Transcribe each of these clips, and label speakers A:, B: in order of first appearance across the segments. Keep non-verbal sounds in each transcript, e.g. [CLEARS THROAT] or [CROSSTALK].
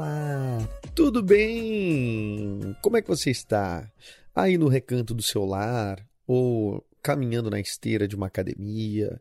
A: Olá, tudo bem? Como é que você está? Aí no recanto do seu lar, ou caminhando na esteira de uma academia,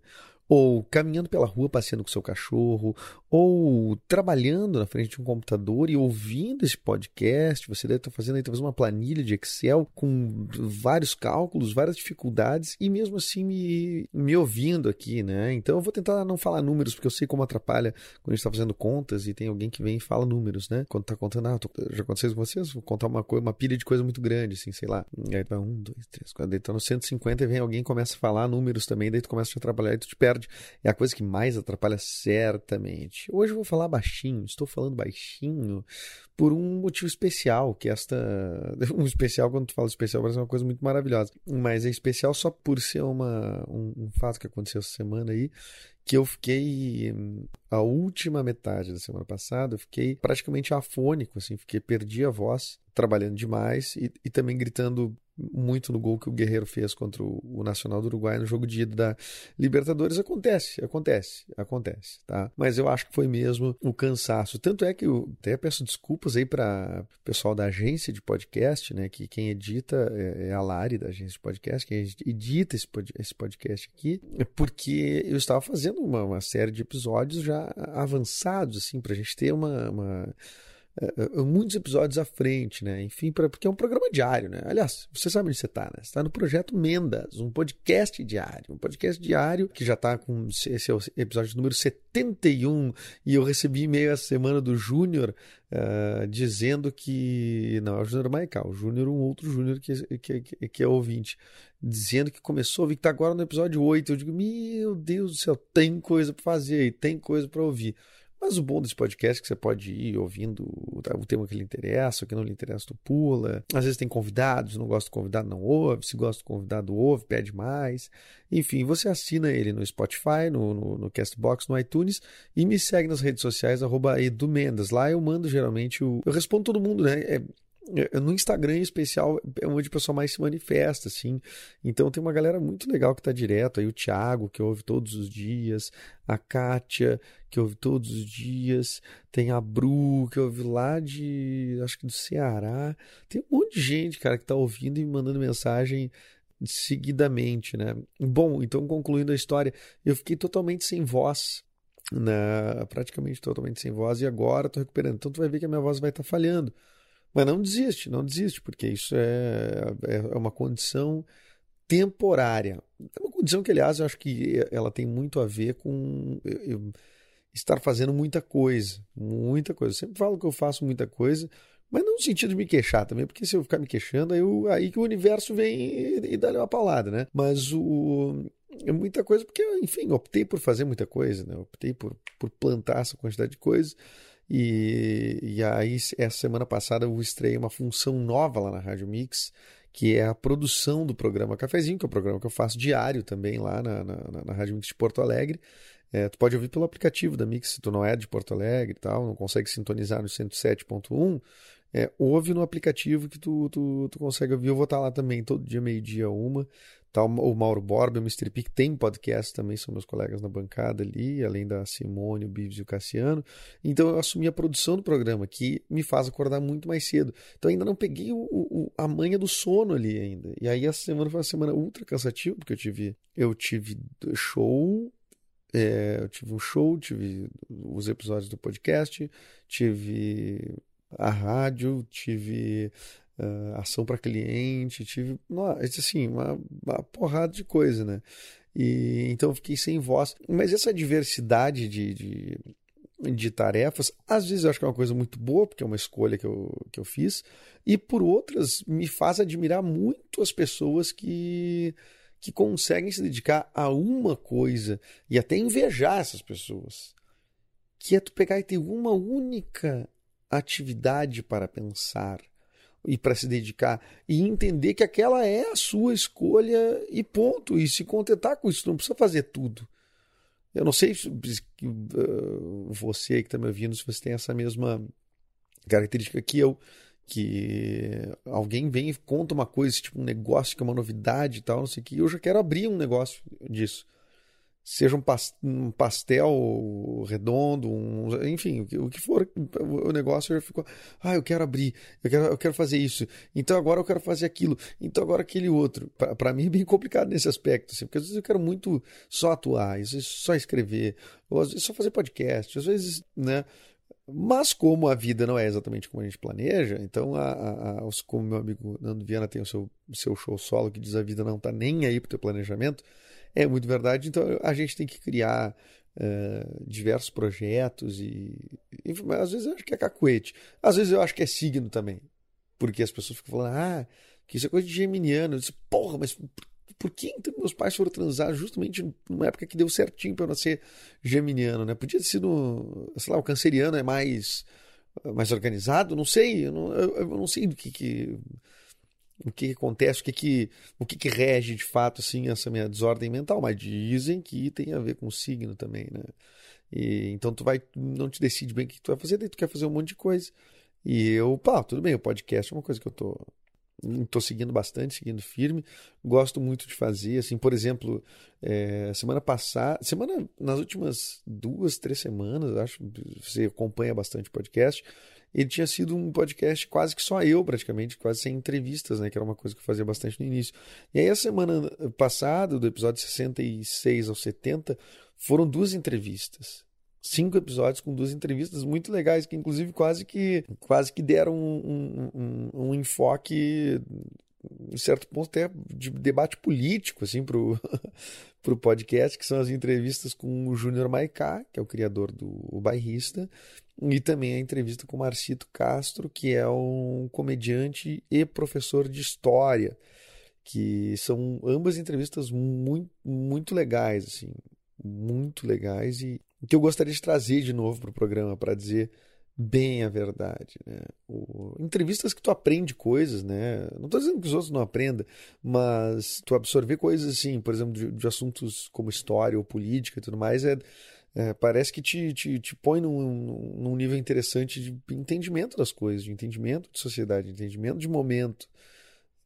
A: ou caminhando pela rua passeando com seu cachorro, ou trabalhando na frente de um computador e ouvindo esse podcast, você deve estar fazendo aí talvez uma planilha de Excel com vários cálculos, várias dificuldades e mesmo assim me, me ouvindo aqui, né? Então eu vou tentar não falar números porque eu sei como atrapalha quando a gente está fazendo contas e tem alguém que vem e fala números, né? Quando tá contando, ah, tô, já aconteceu com vocês? Vou contar uma coisa, uma pilha de coisa muito grande, assim, sei lá. Aí vai um, dois, três, quatro, daí tá no 150 e vem alguém e começa a falar números também, daí tu começa a te atrapalhar e tu te perde. É a coisa que mais atrapalha certamente. Hoje eu vou falar baixinho, estou falando baixinho por um motivo especial, que esta. [LAUGHS] Um especial, quando tu fala especial, parece uma coisa muito maravilhosa. Mas é especial só por ser uma, um, um fato que aconteceu essa semana aí, que eu fiquei a última metade da semana passada, eu fiquei praticamente afônico, assim, fiquei perdi a voz, trabalhando demais e, e também gritando muito no gol que o Guerreiro fez contra o, Nacional do Uruguai no jogo de ida da Libertadores. Acontece, acontece, acontece, tá? Mas eu acho que foi mesmo o cansaço. Tanto é que eu até peço desculpas aí para o pessoal da agência de podcast, né? Que quem edita é, é a Lari da agência de podcast, quem edita esse, esse podcast aqui, porque eu estava fazendo uma, uma série de episódios já avançados, assim, para a gente ter uma, uma uh, muitos episódios à frente, né? Enfim, pra, porque é um programa diário, né? Aliás, você sabe onde você está, né? Você está no Projeto Mendas, um podcast diário. Um podcast diário que já está com esse é o episódio número 71 e eu recebi e-mail essa semana do Júnior uh, dizendo que... Não, é o Júnior Maical, o Júnior um outro Júnior que, que, que, que é ouvinte dizendo que começou ouvir, que está agora no episódio 8. Eu digo, meu Deus do céu, tem coisa para fazer e tem coisa para ouvir. Mas o bom desse podcast é que você pode ir ouvindo o tema que lhe interessa, o que não lhe interessa, tu pula. Às vezes tem convidados, não gosta do convidado, não ouve. Se gosta do convidado, ouve, pede mais. Enfim, você assina ele no Spotify, no, no, no Castbox, no iTunes e me segue nas redes sociais, arroba edumendas. Lá eu mando geralmente o. Eu respondo todo mundo, né? É, no Instagram em especial é onde o pessoal mais se manifesta, assim. Então tem uma galera muito legal que tá direto aí, o Thiago, que ouve todos os dias, a Kátia, que ouve todos os dias, tem a Bru, que ouve lá de, acho que do Ceará. Tem um monte de gente, cara, que tá ouvindo e me mandando mensagem seguidamente, né? Bom, então concluindo a história, eu fiquei totalmente sem voz né? praticamente totalmente sem voz, e agora estou recuperando. Então tu vai ver que a minha voz vai estar tá falhando. Mas não desiste, não desiste, porque isso é, é, é uma condição temporária. É uma condição que, aliás, eu acho que ela tem muito a ver com eu estar fazendo muita coisa. Muita coisa. Eu sempre falo que eu faço muita coisa, mas não no sentido de me queixar também, porque se eu ficar me queixando, aí, eu, aí que o universo vem e, e dá uma paulada, né? Mas o, é muita coisa, porque, enfim, optei por fazer muita coisa, né? Optei por, por plantar essa quantidade de coisas. E, e aí, essa semana passada, eu estreiei uma função nova lá na Rádio Mix, que é a produção do programa Cafezinho, que é o programa que eu faço diário também lá na, na, na Rádio Mix de Porto Alegre. É, tu pode ouvir pelo aplicativo da Mix, se tu não é de Porto Alegre e tal, não consegue sintonizar no 107.1, é, ouve no aplicativo que tu, tu, tu consegue ouvir. Eu vou estar lá também todo dia, meio-dia, uma. Tá, o Mauro Borba, o Mr. Pick tem podcast também, são meus colegas na bancada ali, além da Simone, o Bives e o Cassiano. Então eu assumi a produção do programa, que me faz acordar muito mais cedo. Então ainda não peguei o, o, a manha do sono ali ainda. E aí essa semana foi uma semana ultra cansativa, porque eu tive, eu tive show, é, eu tive um show, tive os episódios do podcast, tive a rádio, tive uh, ação para cliente, tive assim, uma, uma, porrada de coisa, né? E então fiquei sem voz. Mas essa diversidade de, de de tarefas. Às vezes eu acho que é uma coisa muito boa, porque é uma escolha que eu, que eu fiz, e por outras me faz admirar muito as pessoas que, que conseguem se dedicar a uma coisa e até invejar essas pessoas. Que é tu pegar e ter uma única atividade para pensar e para se dedicar e entender que aquela é a sua escolha e ponto, e se contentar com isso, não precisa fazer tudo. Eu não sei se uh, você que está me ouvindo, se você tem essa mesma característica que eu, que alguém vem e conta uma coisa, tipo um negócio que é uma novidade e tal, não sei o que, eu já quero abrir um negócio disso seja um pastel redondo, um, enfim, o que for o negócio, já ficou, ah, eu quero abrir, eu quero, eu quero fazer isso, então agora eu quero fazer aquilo, então agora aquele outro. Para mim é bem complicado nesse aspecto, assim, porque às vezes eu quero muito só atuar, só escrever, ou às vezes só fazer podcast, às vezes, né? Mas como a vida não é exatamente como a gente planeja, então, a, a, a, como meu amigo Nando Viana tem o seu, seu show solo que diz a vida não está nem aí para o teu planejamento, é muito verdade. Então a gente tem que criar uh, diversos projetos e, e, às vezes eu acho que é cacuete. Às vezes eu acho que é signo também. Porque as pessoas ficam falando, ah, que isso é coisa de geminiano. Eu disse, porra, mas por, por que então meus pais foram transar justamente numa época que deu certinho para eu nascer geminiano, né? Podia ter sido, sei lá, o canceriano é mais mais organizado, não sei, eu não, eu, eu não sei do que, que o que, que acontece, o que que, o que que rege de fato assim essa minha desordem mental, mas dizem que tem a ver com o signo também, né? E, então tu vai, não te decide bem o que tu vai fazer, daí tu quer fazer um monte de coisa. E eu, pá, tudo bem, o podcast é uma coisa que eu tô tô seguindo bastante, seguindo firme, gosto muito de fazer, assim, por exemplo, é, semana passada, semana, nas últimas duas, três semanas, acho, você acompanha bastante podcast, ele tinha sido um podcast quase que só eu, praticamente, quase sem entrevistas, né? Que era uma coisa que eu fazia bastante no início. E aí, a semana passada, do episódio 66 ao 70, foram duas entrevistas. Cinco episódios com duas entrevistas muito legais, que inclusive quase que, quase que deram um, um, um, enfoque em certo ponto até de debate político assim pro [LAUGHS] pro podcast que são as entrevistas com o Júnior Maicá que é o criador do o Bairrista e também a entrevista com Marcito Castro, que é um comediante e professor de história, que são ambas entrevistas muito, muito legais, assim, muito legais e que eu gostaria de trazer de novo para o programa para dizer bem a verdade, né? O, entrevistas que tu aprende coisas, né? Não estou dizendo que os outros não aprendam, mas tu absorver coisas assim, por exemplo, de, de assuntos como história ou política e tudo mais, é é, parece que te, te, te põe num, num nível interessante de entendimento das coisas, de entendimento de sociedade, de entendimento de momento.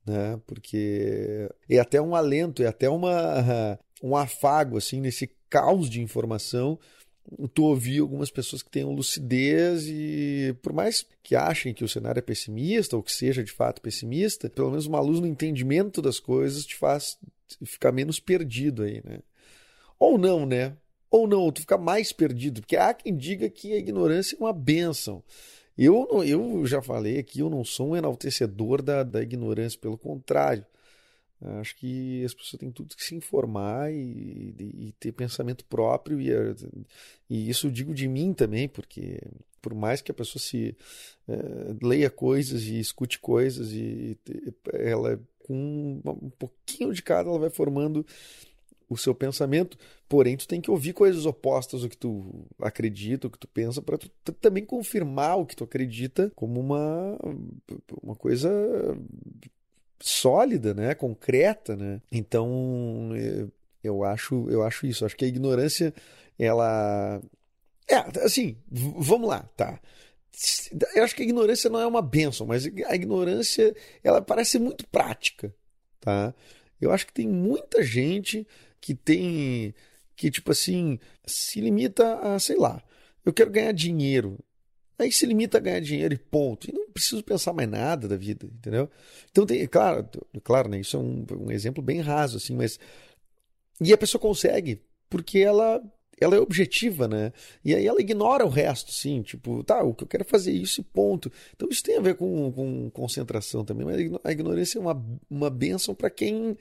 A: Né? Porque é até um alento, é até uma, [LAUGHS] um afago assim nesse caos de informação. Tu ouvir algumas pessoas que tenham lucidez e, por mais que achem que o cenário é pessimista, ou que seja de fato pessimista, pelo menos uma luz no entendimento das coisas te faz ficar menos perdido aí, né? Ou não, né? ou não, tu fica mais perdido, porque há quem diga que a ignorância é uma bênção. Eu, eu já falei aqui, eu não sou um enaltecedor da, da ignorância, pelo contrário. Acho que as pessoas têm tudo que se informar e, e, e ter pensamento próprio, e, e, isso eu digo de mim também, porque por mais que a pessoa se é, leia coisas e escute coisas, e ela com um pouquinho de cada, ela vai formando o seu pensamento, porém tu tem que ouvir coisas opostas ao que tu acredita, o que tu pensa, para tu também confirmar o que tu acredita como uma, uma coisa sólida, né, concreta, né? Então é, eu acho, eu acho isso. Acho que a ignorância, ela é assim. Vamos lá, tá? Eu acho que a ignorância não é uma benção, mas a ignorância ela parece muito prática, tá? Eu acho que tem muita gente que tem. que, tipo assim, se limita a, sei lá, eu quero ganhar dinheiro. Aí se limita a ganhar dinheiro e ponto. E não preciso pensar mais nada da vida, entendeu? Então tem, claro, claro, né? Isso é um, um exemplo bem raso, assim, mas. E a pessoa consegue, porque ela ela é objetiva, né? E aí ela ignora o resto, sim, tipo, tá, o que eu quero é fazer isso e ponto. Então isso tem a ver com, com concentração também, mas a ignorância é uma, uma benção para quem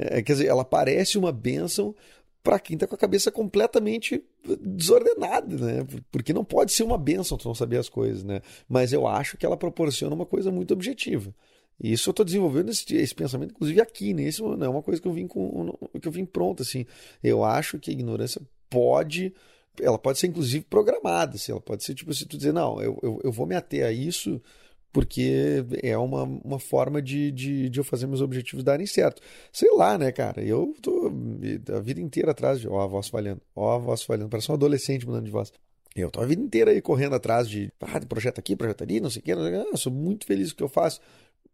A: é, quer dizer, ela parece uma bênção para quem está com a cabeça completamente desordenada, né? Porque não pode ser uma benção tu não saber as coisas, né? Mas eu acho que ela proporciona uma coisa muito objetiva. E isso eu estou desenvolvendo esse, esse, pensamento, inclusive aqui, nesse não é uma coisa que eu vim com que eu vim pronto assim. Eu acho que a ignorância pode, ela pode ser inclusive programada, assim, ela pode ser tipo se tu dizer não, eu, eu, eu vou me ater a isso porque é uma, uma forma de, de, de, eu fazer meus objetivos darem certo. Sei lá, né, cara? Eu tô a vida inteira atrás de. Ó, a voz falhando, ó, a voz falhando. Parece um adolescente mudando de voz. Eu tô a vida inteira aí correndo atrás de, ah, projeto aqui, projeto ali, não sei o que. Não sei o. Ah, sou muito feliz com o que eu faço,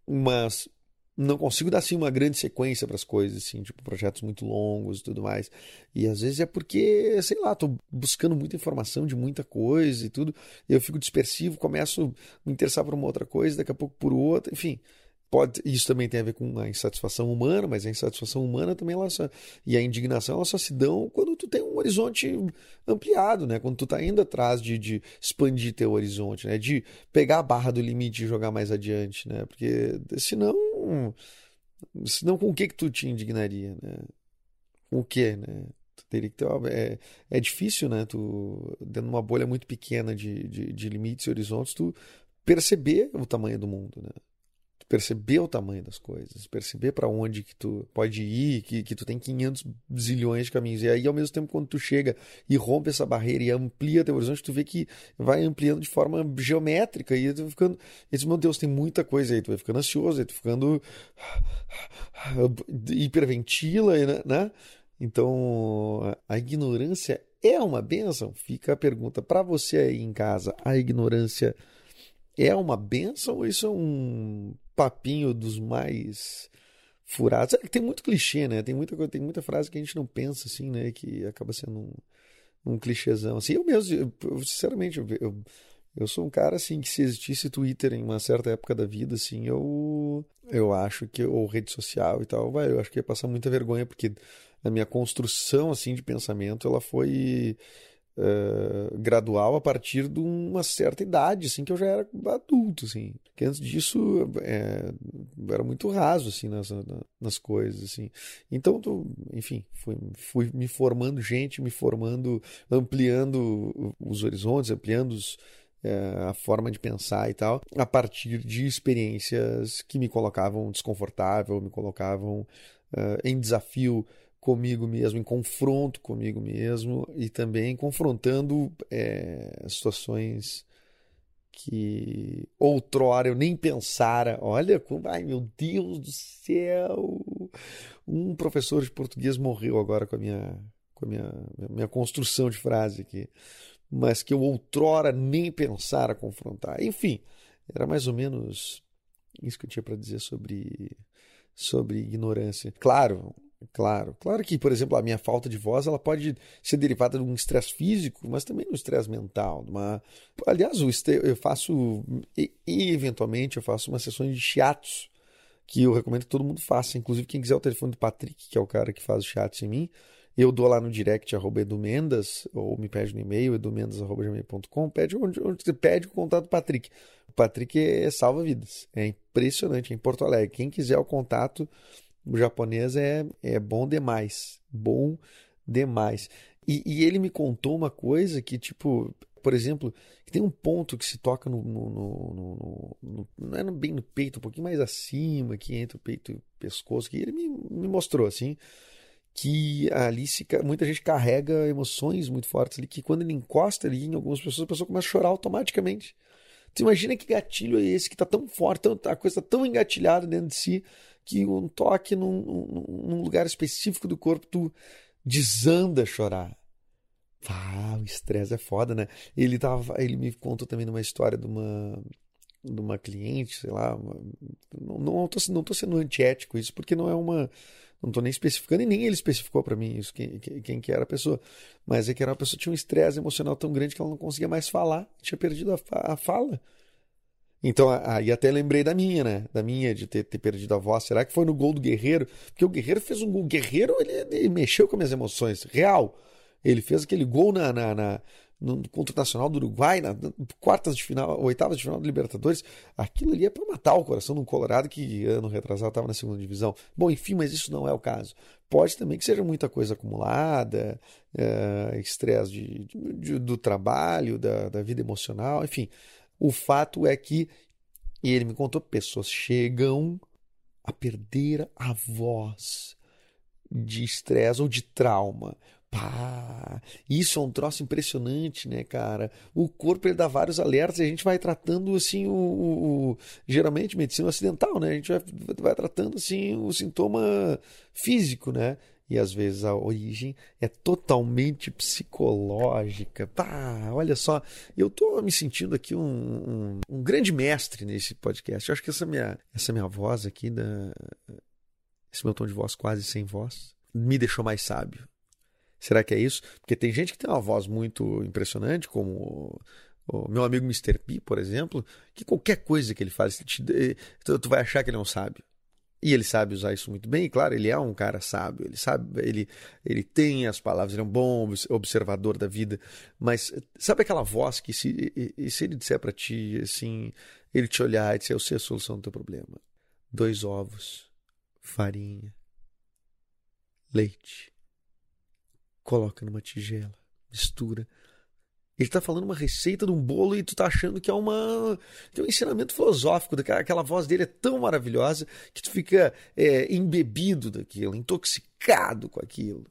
A: mas não consigo dar assim uma grande sequência para as coisas, assim, tipo projetos muito longos e tudo mais. E às vezes é porque, sei lá, tô buscando muita informação de muita coisa e tudo, eu fico dispersivo, começo a me interessar por uma outra coisa, daqui a pouco por outra, enfim. Pode, isso também tem a ver com a insatisfação humana, mas a insatisfação humana também ela só, e a indignação ela só se dão quando tu tem um horizonte ampliado, né? Quando tu tá indo atrás de, de expandir teu horizonte, né? De pegar a barra do limite e jogar mais adiante, né? Porque senão, senão com o que que tu te indignaria, né? Com o que, né? Tu teria que ter uma, é, é difícil, né? Tu dentro de uma bolha muito pequena de, de, de limites e horizontes, tu perceber o tamanho do mundo, né? Perceber o tamanho das coisas, perceber para onde que tu pode ir, que, que tu tem 500 zilhões de caminhos. E aí, ao mesmo tempo, quando tu chega e rompe essa barreira e amplia teu horizonte, tu vê que vai ampliando de forma geométrica e tu ficando, e diz, meu Deus, tem muita coisa aí, tu vai ficando ansioso, aí tu ficando [LAUGHS] hiperventila, né? Então, a ignorância é uma benção? Fica a pergunta para você aí em casa, a ignorância é uma benção ou isso é um papinho dos mais furados. É, tem muito clichê, né? Tem muita, tem muita frase que a gente não pensa assim, né? Que acaba sendo um, um clichêzão. Assim, eu mesmo, eu, sinceramente, eu, eu, eu, sou um cara assim que se existisse Twitter em uma certa época da vida, assim, eu, eu acho que, ou rede social e tal, vai, eu acho que ia passar muita vergonha, porque a minha construção assim de pensamento, ela foi uh, gradual a partir de uma certa idade, assim, que eu já era adulto, assim. Antes disso é, era muito raso, assim, nas, nas coisas, assim. Então, tô, enfim, fui, fui me formando gente, me formando, ampliando os horizontes, ampliando os, é, a forma de pensar e tal, a partir de experiências que me colocavam desconfortável, me colocavam uh, em desafio comigo mesmo, em confronto comigo mesmo e também confrontando é, situações que outrora eu nem pensara. Olha, como, ai meu Deus do céu! Um professor de português morreu agora com a minha, com a minha, minha construção de frase aqui, mas que eu outrora nem pensara confrontar. Enfim, era mais ou menos isso que eu tinha para dizer sobre sobre ignorância. Claro, Claro, claro que, por exemplo, a minha falta de voz ela pode ser derivada de um estresse físico, mas também de um estresse mental. Uma... Aliás, eu faço, e, eventualmente, eu faço umas sessões de chiatos, que eu recomendo que todo mundo faça. Inclusive, quem quiser o telefone do Patrick, que é o cara que faz o chiatos em mim, eu dou lá no direct, arroba edumendas, ou me pede no e-mail, edumendas.gmail.com, pede onde, onde pede o contato do Patrick. O Patrick é, salva vidas. É impressionante, é em Porto Alegre. Quem quiser o contato japonês é, é bom demais. Bom demais. E, e, ele me contou uma coisa que, tipo, por exemplo, que tem um ponto que se toca no. no, no, no não é bem no peito, um pouquinho mais acima, que entre o peito e o pescoço, que ele me, me mostrou assim. Que ali se, muita gente carrega emoções muito fortes ali, que quando ele encosta ali em algumas pessoas, a pessoa começa a chorar automaticamente. Tu imagina que gatilho é esse que está tão forte, tão, a coisa está tão engatilhada dentro de si que um toque num, num, lugar específico do corpo, tu desanda a chorar. Ah, o estresse é foda, né? Ele, tava, ele me contou também numa história de uma, de uma cliente, sei lá. Uma, não, não, não sendo antiético isso, porque não é uma. Não tô nem especificando, e nem ele especificou para mim isso, quem, quem, que era a pessoa. Mas é que era uma pessoa que tinha um estresse emocional tão grande que ela não conseguia mais falar, tinha perdido a, a fala. Então, aí até lembrei da minha, né? Da minha, de ter, ter, perdido a voz. Será que foi no gol do Guerreiro? Porque o Guerreiro fez um gol. O Guerreiro, ele, ele mexeu com minhas emoções. Real. Ele fez aquele gol na, na, na, no, contra Nacional do Uruguai, na, na, quartas de final, oitavas de final do Libertadores, aquilo ali é para matar o coração de um Colorado que ano retrasado estava na segunda divisão. Bom, enfim, mas isso não é o caso. Pode também que seja muita coisa acumulada, é, estresse de, de, de, do trabalho, da, da vida emocional, enfim. O fato é que, e ele me contou, pessoas chegam a perder a voz de estresse ou de trauma. Pá, isso é um troço impressionante, né, cara? O corpo ele dá vários alertas e a gente vai tratando assim o, o, o geralmente medicina ocidental, né? A gente vai, vai tratando assim o sintoma físico, né? E às vezes a origem é totalmente psicológica. Pá, olha só, eu tô me sentindo aqui um, um, um grande mestre nesse podcast. Eu acho que essa minha, essa minha voz aqui, da, esse meu tom de voz quase sem voz, me deixou mais sábio. Será que é isso? Porque tem gente que tem uma voz muito impressionante, como o meu amigo Mr. P, por exemplo, que qualquer coisa que ele faz, tu vai achar que ele é um sábio. E ele sabe usar isso muito bem, e claro, ele é um cara sábio, ele sabe, ele, ele tem as palavras, ele é um bom observador da vida, mas sabe aquela voz que se, e, se ele disser para ti assim, ele te olhar e disser, eu sei a solução do teu problema. Dois ovos, farinha, leite, coloca numa tigela, mistura, ele está falando uma receita de um bolo e tu tá achando que é uma tem um ensinamento filosófico daquela aquela voz dele é tão maravilhosa que tu fica é, embebido daquilo, intoxicado com aquilo,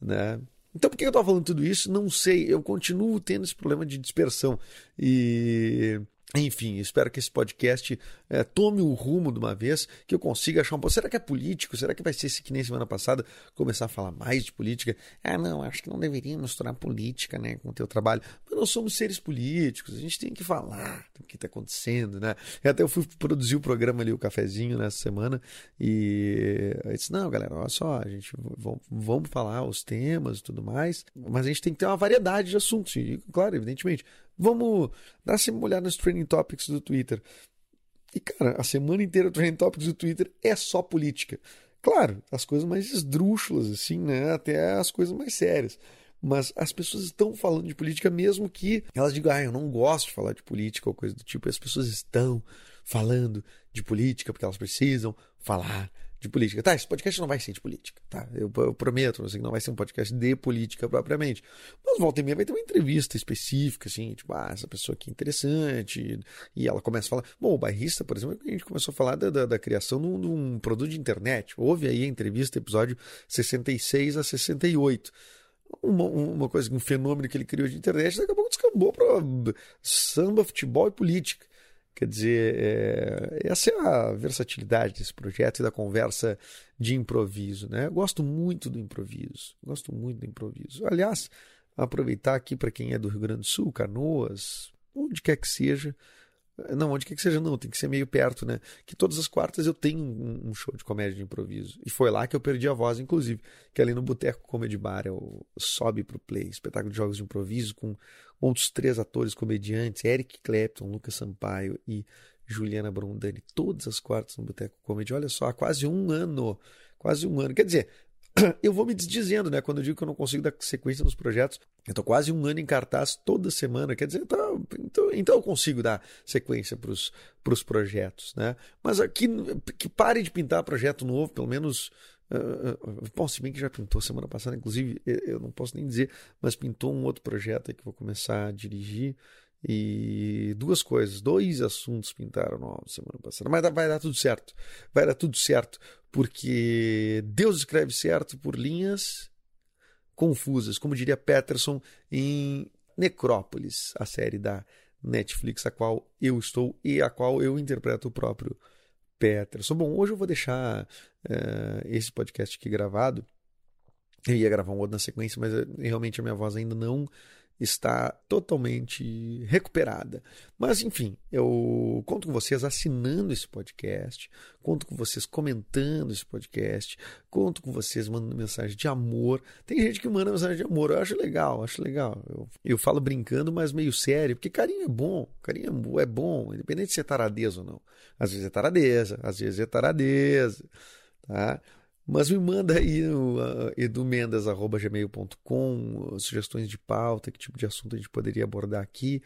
A: né? Então por que eu estou falando tudo isso? Não sei. Eu continuo tendo esse problema de dispersão e enfim, espero que esse podcast é, tome o rumo de uma vez, que eu consiga achar um pouco. Será que é político? Será que vai ser esse que nem semana passada começar a falar mais de política? Ah, não, acho que não deveria misturar política né, com o teu trabalho. Mas nós somos seres políticos, a gente tem que falar do que está acontecendo, né? E até eu fui produzir o programa ali, o cafezinho, nessa semana, e eu disse: não, galera, olha só, a gente vamos falar os temas e tudo mais, mas a gente tem que ter uma variedade de assuntos. E, claro, evidentemente, Vamos dar uma olhada nos trending topics do Twitter. E, cara, a semana inteira o trending topics do Twitter é só política. Claro, as coisas mais esdrúxulas, assim, né? Até as coisas mais sérias. Mas as pessoas estão falando de política, mesmo que elas digam, ah, eu não gosto de falar de política ou coisa do tipo. As pessoas estão falando de política porque elas precisam falar de política. Tá, esse podcast não vai ser de política, tá? Eu, eu prometo assim, não vai ser um podcast de política propriamente. Mas volta e meia vai ter uma entrevista específica, assim, tipo, ah, essa pessoa aqui é interessante. E ela começa a falar. Bom, o bairrista, por exemplo, a gente começou a falar da, da, da criação de um, de um produto de internet. Houve aí a entrevista, episódio 66 a 68. Uma, uma coisa, um fenômeno que ele criou de internet, daqui a pouco descambou para samba, futebol e política. Quer dizer, é, essa é a versatilidade desse projeto e da conversa de improviso. Né? Eu gosto muito do improviso. Gosto muito do improviso. Aliás, aproveitar aqui para quem é do Rio Grande do Sul, Canoas, onde quer que seja, não, onde quer que seja, não, tem que ser meio perto, né? Que todas as quartas eu tenho um, show de comédia de improviso. E foi lá que eu perdi a voz, inclusive, que é ali no Boteco Comedy Bar, é o Sobe pro Play, espetáculo de jogos de improviso com outros três atores comediantes, Eric Clapton, Lucas Sampaio e Juliana Brondani, todas as quartas no Boteco Comedy. Olha só, há quase um ano, quase um ano. Quer dizer, [CLEARS THROAT] eu vou me desdizendo, né? Quando eu digo que eu não consigo dar sequência nos projetos, eu tô quase um ano em cartaz toda semana. Quer dizer, tá, então, então eu consigo dar sequência para os projetos, né? Mas aqui, que pare de pintar projeto novo, pelo menos. Uh, bom, se bem que já pintou semana passada, inclusive, eu não posso nem dizer, mas pintou um outro projeto aí que vou começar a dirigir. E duas coisas, dois assuntos pintaram no semana passada. Mas vai dar tudo certo. Vai dar tudo certo. Porque Deus escreve certo por linhas confusas, como diria Peterson em Necrópolis, a série da Netflix, a qual eu estou e a qual eu interpreto o próprio Peterson. Bom, hoje eu vou deixar uh, esse podcast aqui gravado. Eu ia gravar um outro na sequência, mas eh, realmente a minha voz ainda não está totalmente recuperada. Mas enfim, eu conto com vocês assinando esse podcast, conto com vocês comentando esse podcast, conto com vocês mandando mensagem de amor. Tem gente que manda mensagem de amor, eu acho legal, acho legal. Eu, eu falo brincando, mas meio sério, porque carinho é bom, carinho é bom, independente se é taradeza ou não. Às vezes é taradeza, às vezes é taradeza, tá? Mas me manda aí no uh, edumendas.gmail.com sugestões de pauta, que tipo de assunto a gente poderia abordar aqui.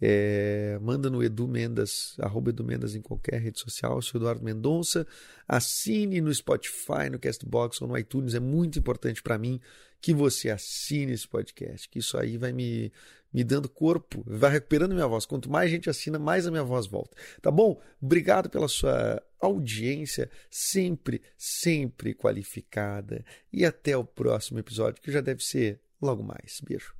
A: É, manda no Edu Mendas, arroba Edu Mendas em qualquer rede social, sou Eduardo Mendonça. Assine no Spotify, no Castbox ou no iTunes. É muito importante para mim que você assine esse podcast, que isso aí vai me, me dando corpo, vai recuperando minha voz. Quanto mais gente assina, mais a minha voz volta. Tá bom? Obrigado pela sua audiência, sempre, sempre qualificada. E até o próximo episódio, que já deve ser logo mais. Beijo.